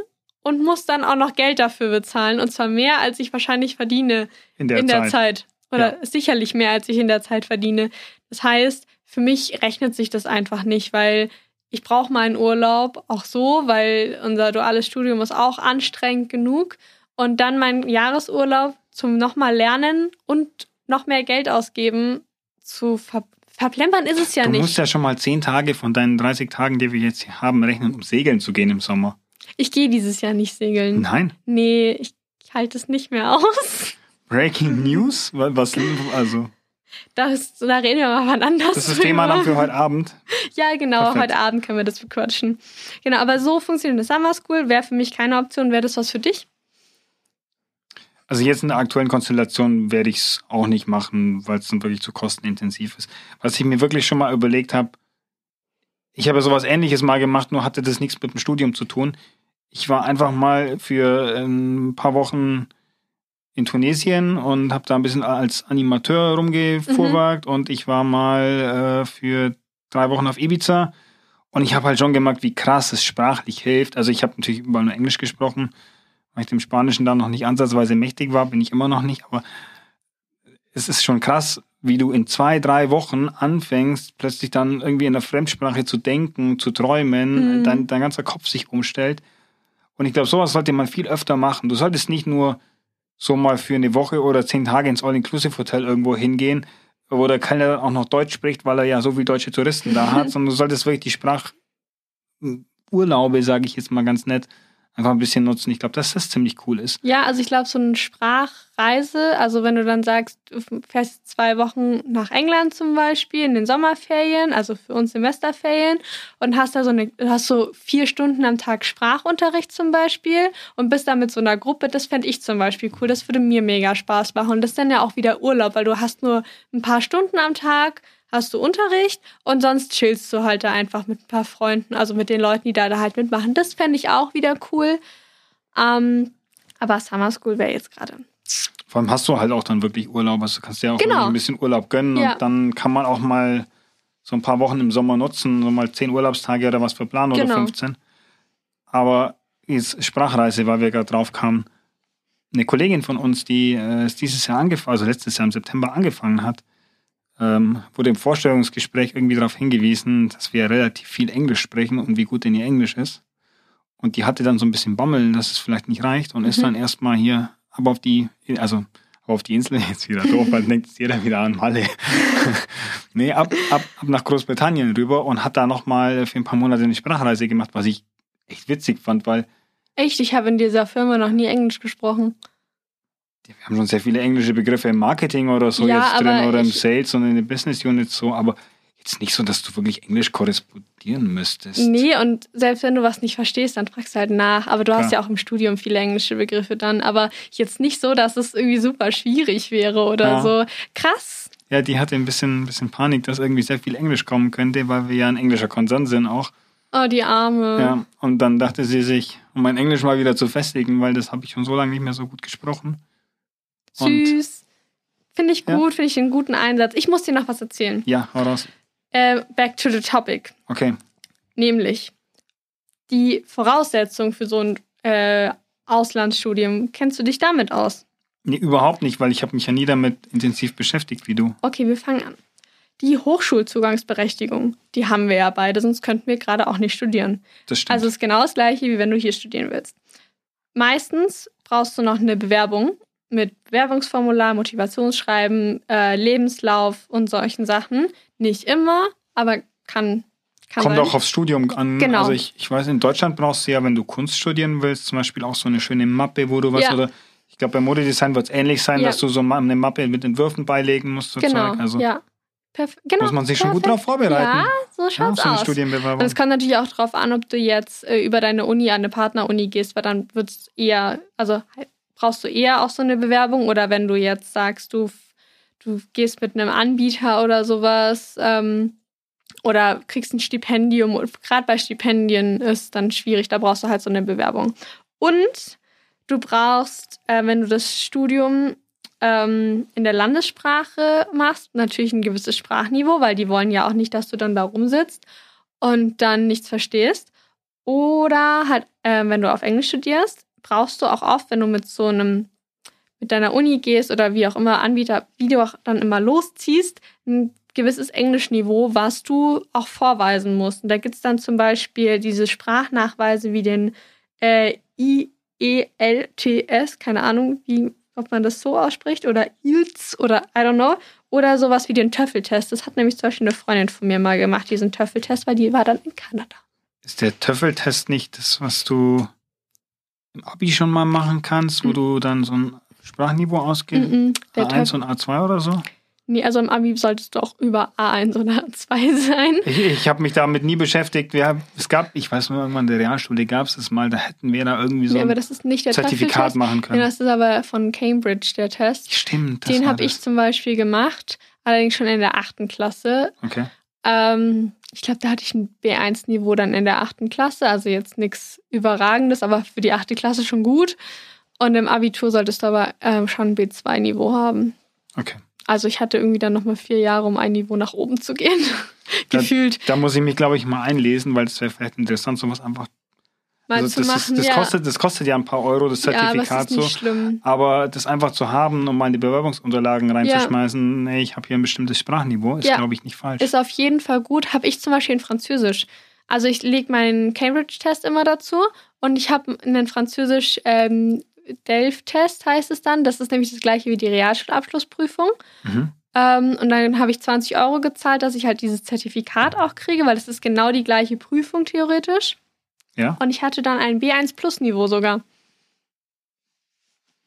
Und muss dann auch noch Geld dafür bezahlen. Und zwar mehr, als ich wahrscheinlich verdiene In der in Zeit. der Zeit. Oder sicherlich mehr, als ich in der Zeit verdiene. Das heißt, für mich rechnet sich das einfach nicht, weil ich brauche meinen Urlaub auch so, weil unser duales Studium ist auch anstrengend genug. Und dann meinen Jahresurlaub zum nochmal lernen und noch mehr Geld ausgeben zu ver verplempern ist es ja du nicht. musst ja schon mal zehn Tage von deinen 30 Tagen, die wir jetzt hier haben, rechnen, um segeln zu gehen im Sommer. Ich gehe dieses Jahr nicht segeln. Nein. Nee, ich, halte es nicht mehr aus. Breaking [LAUGHS] News? Wa- Was, also, Das, da reden wir mal wann anders. das ist das Thema dann für heute Abend. [LAUGHS] Ja, genau. Perfekt. Heute Abend können wir das bequatschen. Genau, aber so funktioniert eine Summer School. Wäre für mich keine Option. Wäre das was für dich? Also jetzt in der aktuellen Konstellation werde ich es auch nicht machen, weil es dann wirklich zu kostenintensiv ist. Was ich mir wirklich schon mal überlegt habe, ich habe ja sowas ähnliches mal gemacht, nur hatte das nichts mit dem Studium zu tun. Ich war einfach mal für ein paar Wochen in Tunesien und habe da ein bisschen als Animateur rumgefuhrwerkt und ich war mal äh, für drei Wochen auf Ibiza und ich habe halt schon gemerkt, wie krass es sprachlich hilft. Also ich habe natürlich überall nur Englisch gesprochen, weil ich dem Spanischen da noch nicht ansatzweise mächtig war, bin ich immer noch nicht, aber es ist schon krass, wie du in zwei, drei Wochen anfängst, plötzlich dann irgendwie in der Fremdsprache zu denken, zu träumen, Mhm. dein, dein ganzer Kopf sich umstellt. Und ich glaube, sowas sollte man viel öfter machen. Du solltest nicht nur so mal für eine Woche oder zehn Tage ins All-Inclusive-Hotel irgendwo hingehen, wo der Kellner auch noch Deutsch spricht, weil er ja so viele deutsche Touristen da hat, [LAUGHS] sondern du solltest wirklich die Sprachurlaube, sage ich jetzt mal ganz nett, einfach ein bisschen nutzen. Ich glaube, dass das ziemlich cool ist. Ja, also ich glaube, so eine Sprachreise, also wenn du dann sagst, du fährst zwei Wochen nach England zum Beispiel in den Sommerferien, also für uns Semesterferien, und hast da so eine, hast so vier Stunden am Tag Sprachunterricht zum Beispiel und bist da mit so einer Gruppe, das fände ich zum Beispiel cool. Das würde mir mega Spaß machen. Und das ist dann ja auch wieder Urlaub, weil du hast nur ein paar Stunden am Tag hast du Unterricht und sonst chillst du halt da einfach mit ein paar Freunden, also mit den Leuten, die da, da halt mitmachen. Das fände ich auch wieder cool. Ähm, aber Summer School wäre jetzt gerade. Vor allem hast du halt auch dann wirklich Urlaub, also du kannst dir auch Genau. ein bisschen Urlaub gönnen Ja. und dann kann man auch mal so ein paar Wochen im Sommer nutzen, so mal zehn Urlaubstage oder was für planen oder Genau. 15. Aber jetzt Sprachreise, weil wir gerade drauf kamen, eine Kollegin von uns, die äh, es dieses Jahr angefangen, also letztes Jahr im September angefangen hat, ähm, wurde im Vorstellungsgespräch irgendwie darauf hingewiesen, dass wir relativ viel Englisch sprechen und wie gut denn ihr Englisch ist. Und die hatte dann so ein bisschen Bammel, dass es vielleicht nicht reicht und ist Mhm. dann erstmal hier, aber auf die, also auf die Insel [LAUGHS] jetzt wieder doof, weil denkt jeder wieder an Malle. [LAUGHS] nee, ab, ab, ab nach Großbritannien rüber und hat da nochmal für ein paar Monate eine Sprachreise gemacht, was ich echt witzig fand, weil Echt, ich habe in dieser Firma noch nie Englisch gesprochen. wir haben schon sehr viele englische Begriffe im Marketing oder so Ja, jetzt drin oder im Sales und in den Business Units so, aber jetzt nicht so, dass du wirklich Englisch korrespondieren müsstest. Nee, und selbst wenn du was nicht verstehst, dann fragst du halt nach. Aber du hast Klar. ja auch im Studium viele englische Begriffe dann. Aber jetzt nicht so, dass es irgendwie super schwierig wäre oder Ja. so. Krass. Ja, die hatte ein bisschen, ein bisschen Panik, dass irgendwie sehr viel Englisch kommen könnte, weil wir ja ein englischer Konzern sind auch. Oh, die Arme. Ja, und dann dachte sie sich, um mein Englisch mal wieder zu festigen, weil das habe ich schon so lange nicht mehr so gut gesprochen. Süß. Finde ich Ja. gut, finde ich einen guten Einsatz. Ich muss dir noch was erzählen. ja, hau raus. Äh, back to the topic. Okay. Nämlich die Voraussetzung für so ein äh, Auslandsstudium. Kennst du dich damit aus? Nee, überhaupt nicht, weil ich habe mich ja nie damit intensiv beschäftigt wie du. Okay, wir fangen an. Die Hochschulzugangsberechtigung, die haben wir ja beide, sonst könnten wir gerade auch nicht studieren. Das stimmt. Also es ist genau das gleiche, wie wenn du hier studieren willst. Meistens brauchst du noch eine Bewerbung mit Bewerbungsformular, Motivationsschreiben, äh, Lebenslauf und solchen Sachen. Nicht immer, aber kann, kann Kommt sein. auch aufs Studium an. Genau. Also ich, ich weiß, in Deutschland brauchst du ja, wenn du Kunst studieren willst, zum Beispiel auch so eine schöne Mappe, wo du was Ja. oder ich glaube, beim Modedesign wird es ähnlich sein, Ja. dass du so eine Mappe mit Entwürfen beilegen musst. So Genau. Also ja. Perf genau, muss man sich schon gut perfekt. drauf vorbereiten. Ja, so Ja, schaut's so eine aus. Es kommt natürlich auch darauf an, ob du jetzt äh, über deine Uni an eine Partneruni gehst, weil dann wird's eher, also halt, brauchst du eher auch so eine Bewerbung oder wenn du jetzt sagst, du, du gehst mit einem Anbieter oder sowas ähm, oder kriegst ein Stipendium, gerade bei Stipendien ist dann schwierig, da brauchst du halt so eine Bewerbung. Und du brauchst, äh, wenn du das Studium ähm, in der Landessprache machst, natürlich ein gewisses Sprachniveau, weil die wollen ja auch nicht, dass du dann da rumsitzt und dann nichts verstehst. Oder halt, äh, wenn du auf Englisch studierst, brauchst du auch oft, wenn du mit so einem, mit deiner Uni gehst oder wie auch immer Anbieter, wie du auch dann immer losziehst, ein gewisses Englischniveau, was du auch vorweisen musst. Und da gibt es dann zum Beispiel diese Sprachnachweise wie den äh, IELTS, keine Ahnung, wie, ob man das so ausspricht, oder IELTS oder I don't know. Oder sowas wie den Töffeltest. Das hat nämlich zum Beispiel eine Freundin von mir mal gemacht, diesen Töffeltest, weil die war dann in Kanada. Ist der Töffeltest nicht das, was du im Abi schon mal machen kannst, wo Mhm. du dann so ein Sprachniveau ausgehst? Mhm, der A1 Töffel. und A2 oder so? Nee, also im Abi solltest du auch über A1 oder A2 sein. Ich, ich habe mich damit nie beschäftigt. Wir haben, es gab, ich weiß nur, irgendwann in der Realschule gab es das mal, da hätten wir da irgendwie so nee, aber ein das ist nicht der Zertifikat machen Nee, können. das ist aber von Cambridge, der Test. Stimmt. das Den habe ich zum Beispiel gemacht, allerdings schon in der achten Klasse. Okay. Ähm, ich glaube, da hatte ich ein B1-Niveau dann in der achten Klasse, also jetzt nichts Überragendes, aber für die achte Klasse schon gut. Und im Abitur solltest du aber ähm, schon ein B2-Niveau haben. Okay. Also ich hatte irgendwie dann nochmal vier Jahre, um ein Niveau nach oben zu gehen. [LAUGHS] Da- Gefühlt Da muss ich mich, glaube ich, mal einlesen, weil es wäre vielleicht interessant, sowas einfach. Mal also zu das, machen. ist, das, ja. kostet, das kostet ja ein paar Euro, das ja, aber Zertifikat ist nicht so. schlimm. Aber das einfach zu haben, um mal in die Bewerbungsunterlagen reinzuschmeißen, nee, ich habe hier ein bestimmtes Sprachniveau, ist, Ja. glaube ich, nicht falsch. Ist auf jeden Fall gut. Habe ich zum Beispiel in Französisch. Also ich lege meinen Cambridge-Test immer dazu und ich habe einen Französisch, ähm, Delft-Test heißt es dann. Das ist nämlich das gleiche wie die Realschulabschlussprüfung. Mhm. Ähm, und dann habe ich 20 Euro gezahlt, dass ich halt dieses Zertifikat auch kriege, weil das ist genau die gleiche Prüfung theoretisch. Ja. Und ich hatte dann ein B1 Plus Niveau sogar.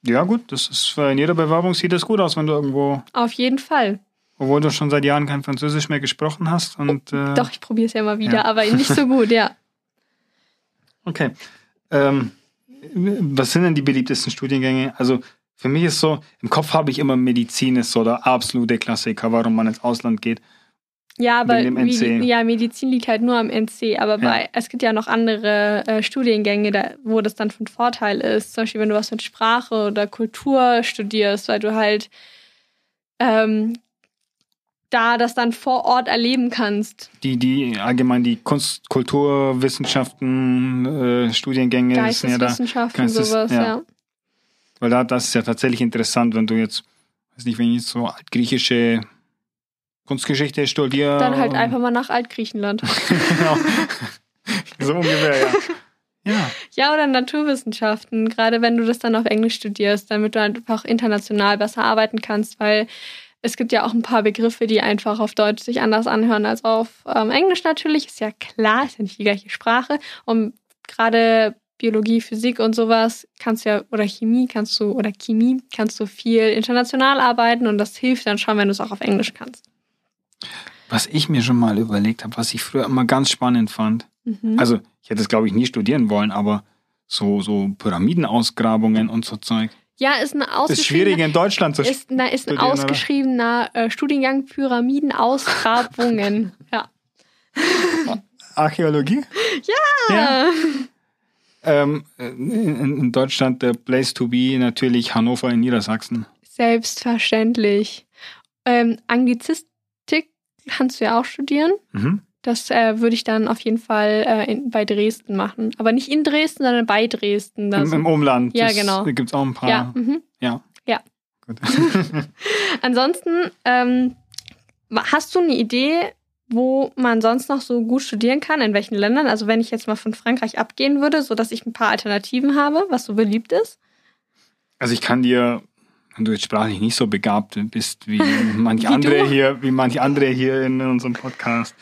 Ja, gut, das ist in jeder Bewerbung sieht das gut aus, wenn du irgendwo, Auf jeden Fall. obwohl du schon seit Jahren kein Französisch mehr gesprochen hast. Und, äh, Doch, ich probiere es ja mal wieder, ja. aber nicht so gut, ja. [LAUGHS] Okay. Ähm, was sind denn die beliebtesten Studiengänge? Also für mich ist so, im Kopf habe ich immer Medizin ist so der absolute Klassiker, warum man ins Ausland geht. Ja, aber. Medi ja, Medizin liegt halt nur am NC. Aber bei, es gibt ja noch andere äh, Studiengänge, da, wo das dann von Vorteil ist. Zum Beispiel, wenn du was mit Sprache oder Kultur studierst, weil du halt ähm, da das dann vor Ort erleben kannst. Die, die allgemein die Kunst, Kulturwissenschaften, äh, Studiengänge sind ja da. Sowas, ja. ja. Weil da, das ist ja tatsächlich interessant, wenn du jetzt, weiß nicht, wenn ich jetzt so altgriechische Kunstgeschichte studiere. Dann halt einfach mal nach Altgriechenland. [LAUGHS] genau. [LAUGHS] so ungefähr, ja. Ja. Ja, oder Naturwissenschaften, gerade wenn du das dann auf Englisch studierst, damit du einfach international besser arbeiten kannst, weil es gibt ja auch ein paar Begriffe, die einfach auf Deutsch sich anders anhören als auf ähm, Englisch natürlich. Ist ja klar, ist ja nicht die gleiche Sprache. Und gerade Biologie, Physik und sowas kannst du ja, oder Chemie kannst du, oder Chemie kannst du viel international arbeiten und das hilft dann schon, wenn du es auch auf Englisch kannst. Was ich mir schon mal überlegt habe, was ich früher immer ganz spannend fand. Mhm. Also, ich hätte es, glaube ich, nie studieren wollen, aber so, so Pyramidenausgrabungen und so Zeug. ja, ist ein ist schwierig in Deutschland zu ist, na, ist ein ausgeschriebener äh, Studiengang Pyramidenausgrabungen. [LAUGHS] ja. Archäologie? ja. Ja. Ähm, in, in Deutschland der Place to be natürlich Hannover in Niedersachsen. Selbstverständlich. Ähm, Anglizistik kannst du ja auch studieren. Mhm. Das äh, würde ich dann auf jeden Fall äh, in, bei Dresden machen. Aber nicht in Dresden, sondern bei Dresden. Das, Im, Im Umland. Ja, Das- genau. Da gibt es auch ein paar. ja, mhm. Ja. Ja. Gut. [LAUGHS] [LAUGHS] Ansonsten, ähm, hast du eine Idee, wo man sonst noch so gut studieren kann? In welchen Ländern? Also wenn ich jetzt mal von Frankreich abgehen würde, sodass ich ein paar Alternativen habe, was so beliebt ist. Also ich kann dir, wenn du jetzt sprachlich nicht so begabt bist wie [LAUGHS] manch Wie andere du? hier, wie manch andere hier in unserem Podcast,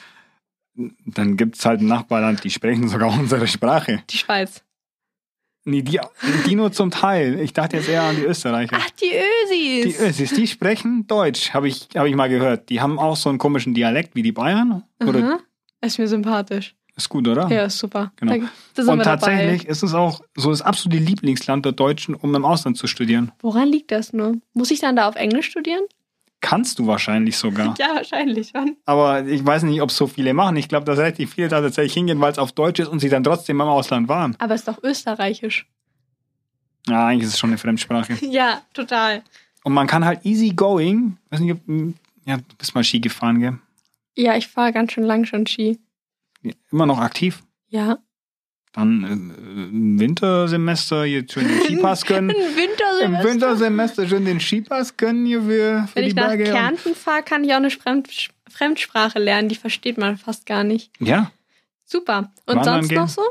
dann gibt es halt ein Nachbarland, die sprechen sogar [LAUGHS] unsere Sprache. Die Schweiz. Nee, die, die nur zum Teil. Ich dachte jetzt eher an die Österreicher. Ach, die Die Ösis. Ösis, die sprechen Deutsch, habe ich, hab ich mal gehört. Die haben auch so einen komischen Dialekt wie die Bayern. Oder Aha. Ist mir sympathisch. Ist gut, oder? Ja, ist super. Genau. Und tatsächlich dabei. ist es auch so das absolute Lieblingsland der Deutschen, um im Ausland zu studieren. Woran liegt das nur? Muss ich dann da auf Englisch studieren? Kannst du wahrscheinlich sogar. [LAUGHS] Ja, wahrscheinlich schon. Aber ich weiß nicht, ob es so viele machen. Ich glaube, dass relativ viele da tatsächlich hingehen, weil es auf Deutsch ist und sie dann trotzdem im Ausland waren. Aber es ist doch österreichisch. Ja, eigentlich ist es schon eine Fremdsprache. [LAUGHS] Ja, total. Und man kann halt easy going, weiß nicht, ob, ja, du bist mal Ski gefahren, gell? Ja, ich fahre ganz schön lang schon Ski. Immer noch aktiv. Ja. Dann äh, im Wintersemester hier schön den [LAUGHS] Skipass gönnen. Im Wintersemester. Im Wintersemester schön den Skipass gönnen hier für, für Wenn die ich nach Berge. Kärnten fahre, kann ich auch eine Fremd Fremdsprache lernen. Die versteht man fast gar nicht. Ja, Super. Und Wandern sonst gehen? noch so?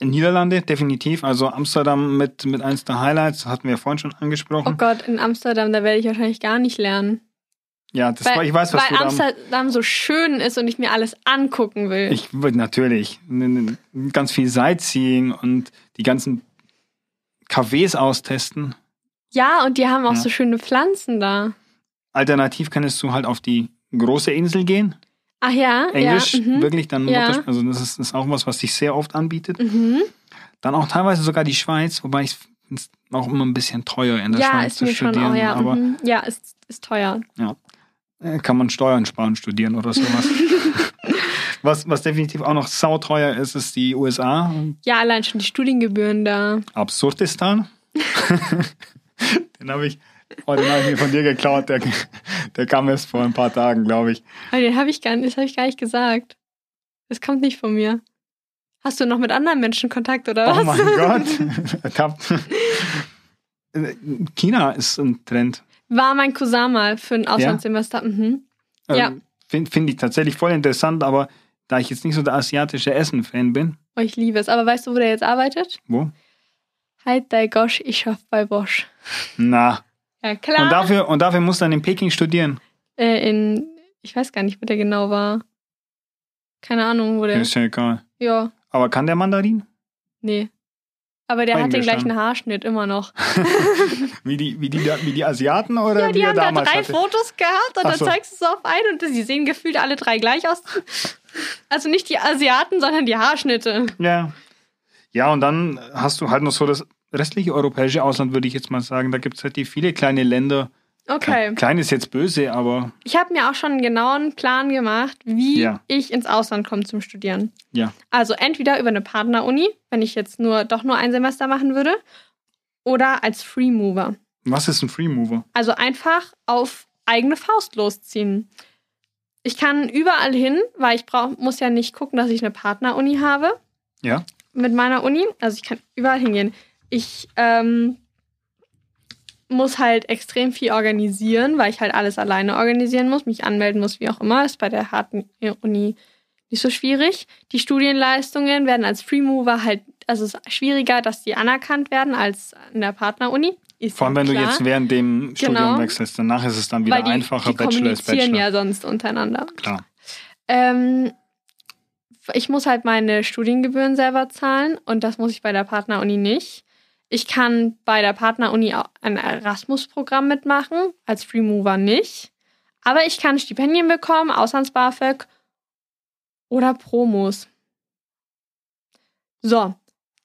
Niederlande definitiv. Also Amsterdam mit, mit eins der Highlights, hatten wir vorhin schon Oh angesprochen. Gott, in Amsterdam, da werde ich wahrscheinlich gar nicht lernen. Ja, das war, ich weiß, was weil du da... Amsterdam so schön ist und ich mir alles angucken will. Ich würde natürlich ganz viel Sightseeing und die ganzen Cafés austesten. ja, und die haben auch Ja. so schöne Pflanzen da. Alternativ kannst du halt auf die große Insel gehen. Ach ja, Englisch, ja. Mhm. wirklich dann Ja. Muttersprache. Also das ist, das ist auch was, was sich sehr oft anbietet. Mhm. Dann auch teilweise sogar die Schweiz, wobei ich es auch immer ein bisschen teuer in der Ja, Schweiz ist zu mir schon studieren. auch, ja. Aber mhm. Ja, ist, ist teuer. äh, kann man Steuern sparen studieren oder sowas. [LAUGHS] was, was definitiv auch noch sauteuer ist, ist die USA. Ja, allein schon die Studiengebühren da. Absurdistan. [LAUGHS] den habe ich, oh, den habe ich mir von dir geklaut. Der, der kam erst vor ein paar Tagen, glaube ich. Aber den habe ich gar nicht, das habe ich gar nicht gesagt. Das kommt nicht von mir. Hast du noch mit anderen Menschen Kontakt oder was? Oh mein [LAUGHS] Gott. Ertappt. China ist ein Trend. War mein Cousin mal für ein Auslandssemester. Mhm. Ja. Ähm, Finde find ich tatsächlich voll interessant, aber da ich jetzt nicht so der asiatische Essen-Fan bin, Oh, ich liebe es. Aber weißt du, wo der jetzt arbeitet? wo? Halt dein Gosch, ich schaff bei Bosch. Na. Ja, klar. Und dafür, und dafür musst du dann in Peking studieren. Äh, in, ich weiß gar nicht, wo der genau war. Keine Ahnung, wo der. Ist ja egal. Ja, Aber kann der Mandarin? nee. Aber der hat den gleichen. Haarschnitt immer noch. [LAUGHS] Wie die, wie die, wie die Asiaten oder Ja, die haben da drei hatte? Fotos gehabt und Ach dann so. zeigst du es auf einen und sie sehen gefühlt alle drei gleich aus. Also nicht die Asiaten, sondern die Haarschnitte. Ja. Ja, und dann hast du halt noch so das restliche europäische Ausland, würde ich jetzt mal sagen. Da gibt es halt die viele kleine Länder. Okay. Klein ist jetzt böse, aber Ich habe mir auch schon einen genauen Plan gemacht, wie Ja. ich ins Ausland komme zum Studieren. ja. Also entweder über eine Partneruni, wenn ich jetzt nur doch nur ein Semester machen würde, oder als Free Mover. Was ist ein Free Mover? Also einfach auf eigene Faust losziehen. Ich kann überall hin, weil ich brauch, muss ja nicht gucken, dass ich eine Partneruni habe Ja. mit meiner Uni. Also ich kann überall hingehen. Ich ähm, muss halt extrem viel organisieren, weil ich halt alles alleine organisieren muss, mich anmelden muss, wie auch immer. Ist bei der harten Uni nicht so schwierig. Die Studienleistungen werden als Free Mover halt, also es ist schwieriger, dass die anerkannt werden als in der Partneruni. Ist Vor allem, wenn du klar. jetzt während dem Studium Genau. wechselst. Danach ist es dann wieder die, einfacher. die Bachelor ist kommunizieren Bachelor. ja sonst untereinander. Klar. Ähm, ich muss halt meine Studiengebühren selber zahlen und das muss ich bei der Partneruni nicht. Ich kann bei der Partneruni ein Erasmus-Programm mitmachen, als Free Mover nicht. Aber ich kann Stipendien bekommen, Auslands-BAföG oder Promos. So,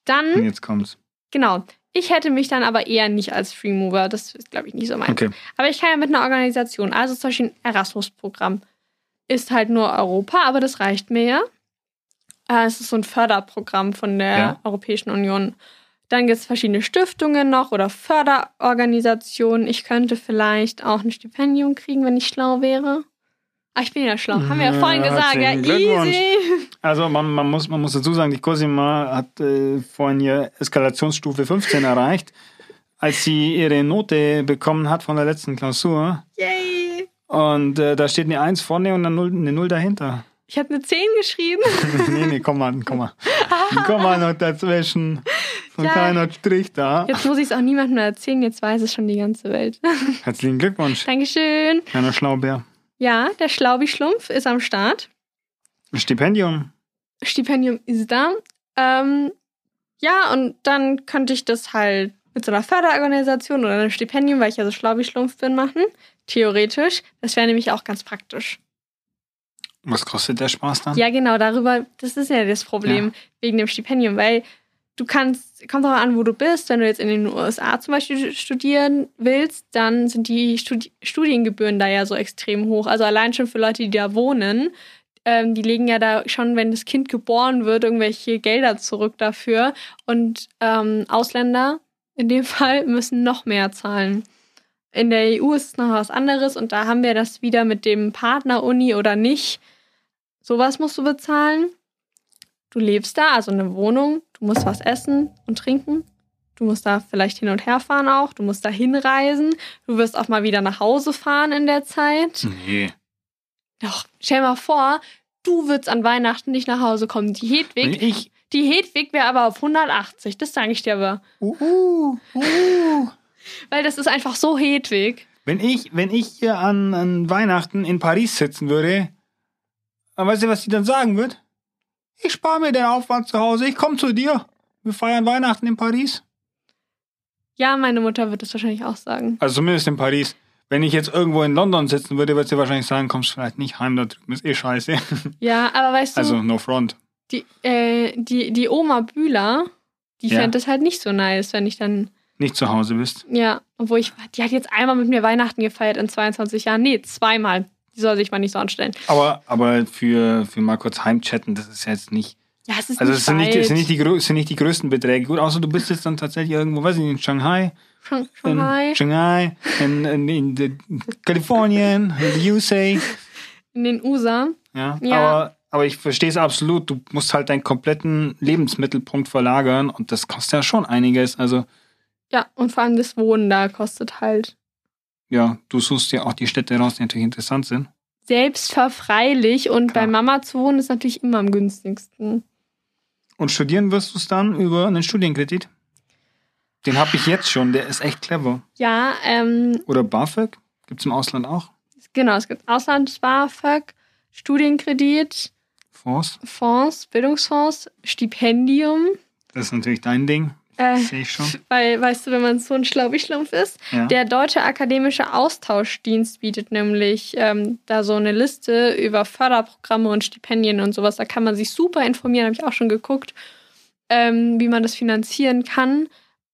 dann, jetzt kommt's. genau. Ich hätte mich dann aber eher nicht als Free Mover. Das ist, glaube ich, nicht so mein Okay. aber ich kann ja mit einer Organisation, also zum Beispiel ein Erasmus-Programm, ist halt nur Europa, aber das reicht mir ja. Äh, Es ist so ein Förderprogramm von der Ja. Europäischen Union. Dann gibt es verschiedene Stiftungen noch oder Förderorganisationen. Ich könnte vielleicht auch ein Stipendium kriegen, wenn ich schlau wäre. Ah, ich bin ja schlau. Haben wir ja vorhin Ja, gesagt. Ja, easy. Also man, man, muss, man muss dazu sagen, die Cosima hat äh, vorhin hier Eskalationsstufe 15 erreicht, als sie ihre Note bekommen hat von der letzten Klausur. Yay. Und äh, da steht eine 1 vorne und eine 0, eine 0 dahinter. Ich habe eine 10 geschrieben. [LAUGHS] nee, nee, komm mal, komm mal. komm mal noch dazwischen. Ein Ja. kleiner Strich da. Jetzt muss ich es auch niemandem mehr erzählen. Jetzt weiß es schon die ganze Welt. [LAUGHS] Herzlichen Glückwunsch, Dankeschön. kleiner Schlaubär. Ja, der Schlaubi-Schlumpf ist am Start. Stipendium. Stipendium ist da. Ähm, ja, und dann könnte ich das halt mit so einer Förderorganisation oder einem Stipendium, weil ich ja so Schlaubi-Schlumpf bin, machen. Theoretisch. Das wäre nämlich auch ganz praktisch. Was kostet der Spaß dann? Ja, genau, darüber, das ist ja das Problem wegen dem Stipendium, weil du kannst, kommt auch an, wo du bist. Wenn du jetzt in den USA zum Beispiel studieren willst, dann sind die Studi Studiengebühren da ja so extrem hoch. Also allein schon für Leute, die da wohnen, ähm, die legen ja da schon, wenn das Kind geboren wird, irgendwelche Gelder zurück dafür. Und ähm, Ausländer in dem [LAUGHS] Fall müssen noch mehr zahlen. In der EU ist es noch was anderes und da haben wir das wieder mit dem Partner-Uni oder nicht. Sowas musst du bezahlen. Du lebst da, also eine Wohnung, du musst was essen und trinken. Du musst da vielleicht hin und her fahren auch, du musst da hinreisen. Du wirst auch mal wieder nach Hause fahren in der Zeit. Nee. Doch, stell mal vor, du würdest an Weihnachten nicht nach Hause kommen. Die Hedwig, ich. die Hedwig wäre aber auf 180, das sage ich dir aber. Uh, uh. Weil das ist einfach so Hedwig. Wenn ich, wenn ich hier an, an Weihnachten in Paris sitzen würde, weißt du, was die dann sagen wird? Ich spare mir den Aufwand zu Hause, ich komme zu dir. Wir feiern Weihnachten in Paris. Ja, meine Mutter wird das wahrscheinlich auch sagen. Also zumindest in Paris. Wenn ich jetzt irgendwo in London sitzen würde, würde sie wahrscheinlich sagen, kommst vielleicht nicht heim, da drüben ist eh scheiße. [LAUGHS] Ja, aber weißt du, Also no front. die, äh, die, die Oma Bühler, die Ja. fände das halt nicht so nice, wenn ich dann, Nicht zu Hause bist. ja, obwohl ich, die hat jetzt einmal mit mir Weihnachten gefeiert in 22 Jahren. Nee, zweimal. Die soll sich mal nicht so anstellen. Aber, aber für, für mal kurz heimchatten, das ist jetzt nicht. Ja, es ist Also nicht es sind nicht, es sind nicht, die, es sind nicht die größten Beträge. Gut, außer du bist jetzt dann tatsächlich irgendwo, weiß ich nicht, in Shanghai. Shanghai. In Shanghai, in, in, in, in Kalifornien, in the USA. In den USA. Ja, Ja. Aber, aber ich verstehe es absolut. Du musst halt deinen kompletten Lebensmittelpunkt verlagern und das kostet ja schon einiges. Also, Ja, und vor allem das Wohnen da kostet halt. Ja, du suchst ja auch die Städte raus, die natürlich interessant sind. Selbstverfreilich und Klar. bei Mama zu wohnen ist natürlich immer am günstigsten. Und studieren wirst du es dann über einen Studienkredit? Den habe ich jetzt schon, der ist echt clever. Ja, ähm, Oder BAföG? Gibt es im Ausland auch? genau, es gibt Auslands-BAföG, Studienkredit, Fonds? Fonds, Bildungsfonds, Stipendium. Das ist natürlich dein Ding. Äh, Sehe ich schon. weil, weißt du, wenn man so ein Schlaubi-Schlumpf ist, Ja. der Deutsche Akademische Austauschdienst bietet nämlich ähm, da so eine Liste über Förderprogramme und Stipendien und sowas. Da kann man sich super informieren, habe ich auch schon geguckt, ähm, wie man das finanzieren kann.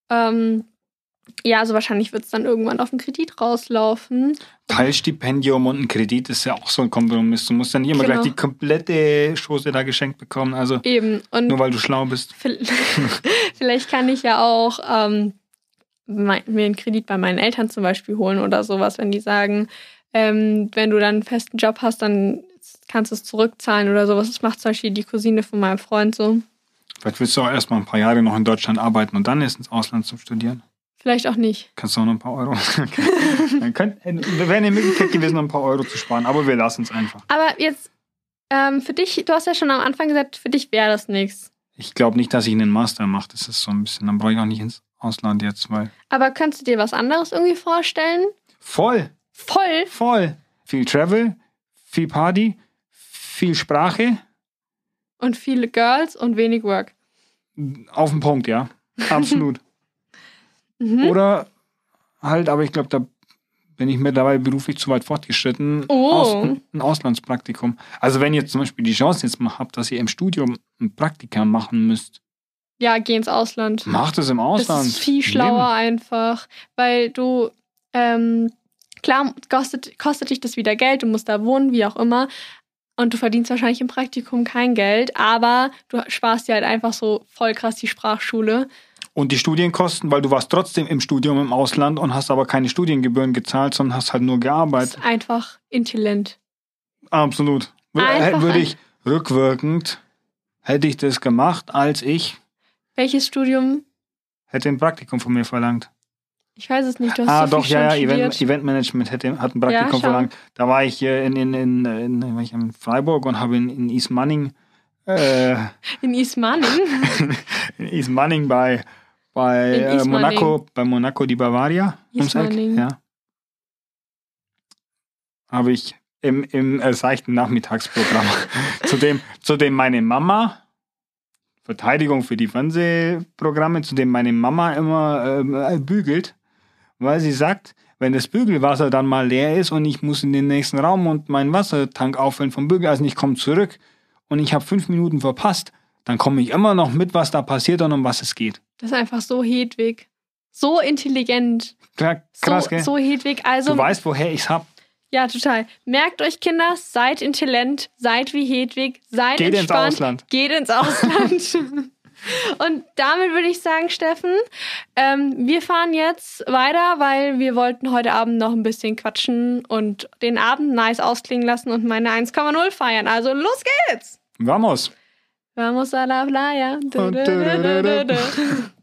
Ähm, ja, also wahrscheinlich wird es dann irgendwann auf den Kredit rauslaufen. Teilstipendium und ein Kredit ist ja auch so ein Kompromiss. Du musst dann nicht immer Genau. gleich die komplette Chose da geschenkt bekommen. Also Eben. Und nur weil du schlau bist. [LAUGHS] Vielleicht kann ich ja auch ähm, mein, mir einen Kredit bei meinen Eltern zum Beispiel holen oder sowas, wenn die sagen, ähm, wenn du dann einen festen Job hast, dann kannst du es zurückzahlen oder sowas. Das macht zum Beispiel die Cousine von meinem Freund so. Vielleicht willst du auch erstmal ein paar Jahre noch in Deutschland arbeiten und dann erst ins Ausland zum Studieren. Vielleicht auch nicht. Kannst du auch noch ein paar Euro. Wäre eine Möglichkeit gewesen, noch ein paar Euro zu sparen, aber wir lassen es einfach. Aber jetzt, ähm, für dich, du hast ja schon am Anfang gesagt, für dich wäre das nichts. Ich glaube nicht, dass ich einen Master mache. Das ist so ein bisschen, dann brauche ich auch nicht ins Ausland jetzt, weil. Aber könntest du dir was anderes irgendwie vorstellen? Voll, Voll. voll. Viel Travel, viel Party, viel Sprache. Und viele Girls und wenig Work. Auf den Punkt, ja. Absolut. [LAUGHS] Mhm. Oder halt, aber ich glaube, da bin ich mittlerweile beruflich zu weit fortgeschritten. Oh. Aus, ein Auslandspraktikum. Also wenn ihr zum Beispiel die Chance jetzt mal habt, dass ihr im Studium ein Praktika machen müsst, Ja, geh ins Ausland. macht es im Ausland. Das ist viel schlauer einfach, weil du, ähm, klar, kostet, kostet dich das wieder Geld, du musst da wohnen, wie auch immer. Und du verdienst wahrscheinlich im Praktikum kein Geld, aber du sparst dir halt einfach so voll krass die Sprachschule. Und die Studienkosten, weil du warst trotzdem im Studium im Ausland und hast aber keine Studiengebühren gezahlt, sondern hast halt nur Das gearbeitet. ist einfach intelligent. Absolut. Einfach Würde ich rückwirkend, hätte ich das gemacht, als ich Welches Studium? hätte ein Praktikum von mir verlangt. Ich weiß es nicht. Du hast Ah, so doch, ja, ja, Event. Eventmanagement hätte, hat ein Praktikum schau. verlangt. Da war ich äh, in, in, in, in, war ich in Freiburg und habe in, in Ismaning, äh, In Ismaning. [LAUGHS] in Ismaning bei, bei äh. Monaco, bei Monaco di Bavaria ums Eck, ja. Habe ich im, im äh, seichten Nachmittagsprogramm, [LAUGHS] zu, dem, zu dem meine Mama, Verteidigung für die Fernsehprogramme, zu dem meine Mama immer ähm, äh, bügelt, weil sie sagt, wenn das Bügelwasser dann mal leer ist und ich muss in den nächsten Raum und meinen Wassertank auffüllen vom Bügel, also ich komme zurück und ich habe fünf Minuten verpasst, dann komme ich immer noch mit, was da passiert und um was es geht. Das ist einfach so Hedwig. So intelligent. Klar, krass, so, gell? so Hedwig. Also, du weißt, woher ich's hab. ja, total. Merkt euch, Kinder, seid intelligent, seid wie Hedwig, seid Geht ins entspannt, Ausland. geht ins Ausland. [LAUGHS] Und damit würde ich sagen, Steffen, ähm, wir fahren jetzt weiter, weil wir wollten heute Abend noch ein bisschen quatschen und den Abend nice ausklingen lassen und meine 1,0 feiern. Also los geht's! Vamos. Vamos a la playa. [LAUGHS]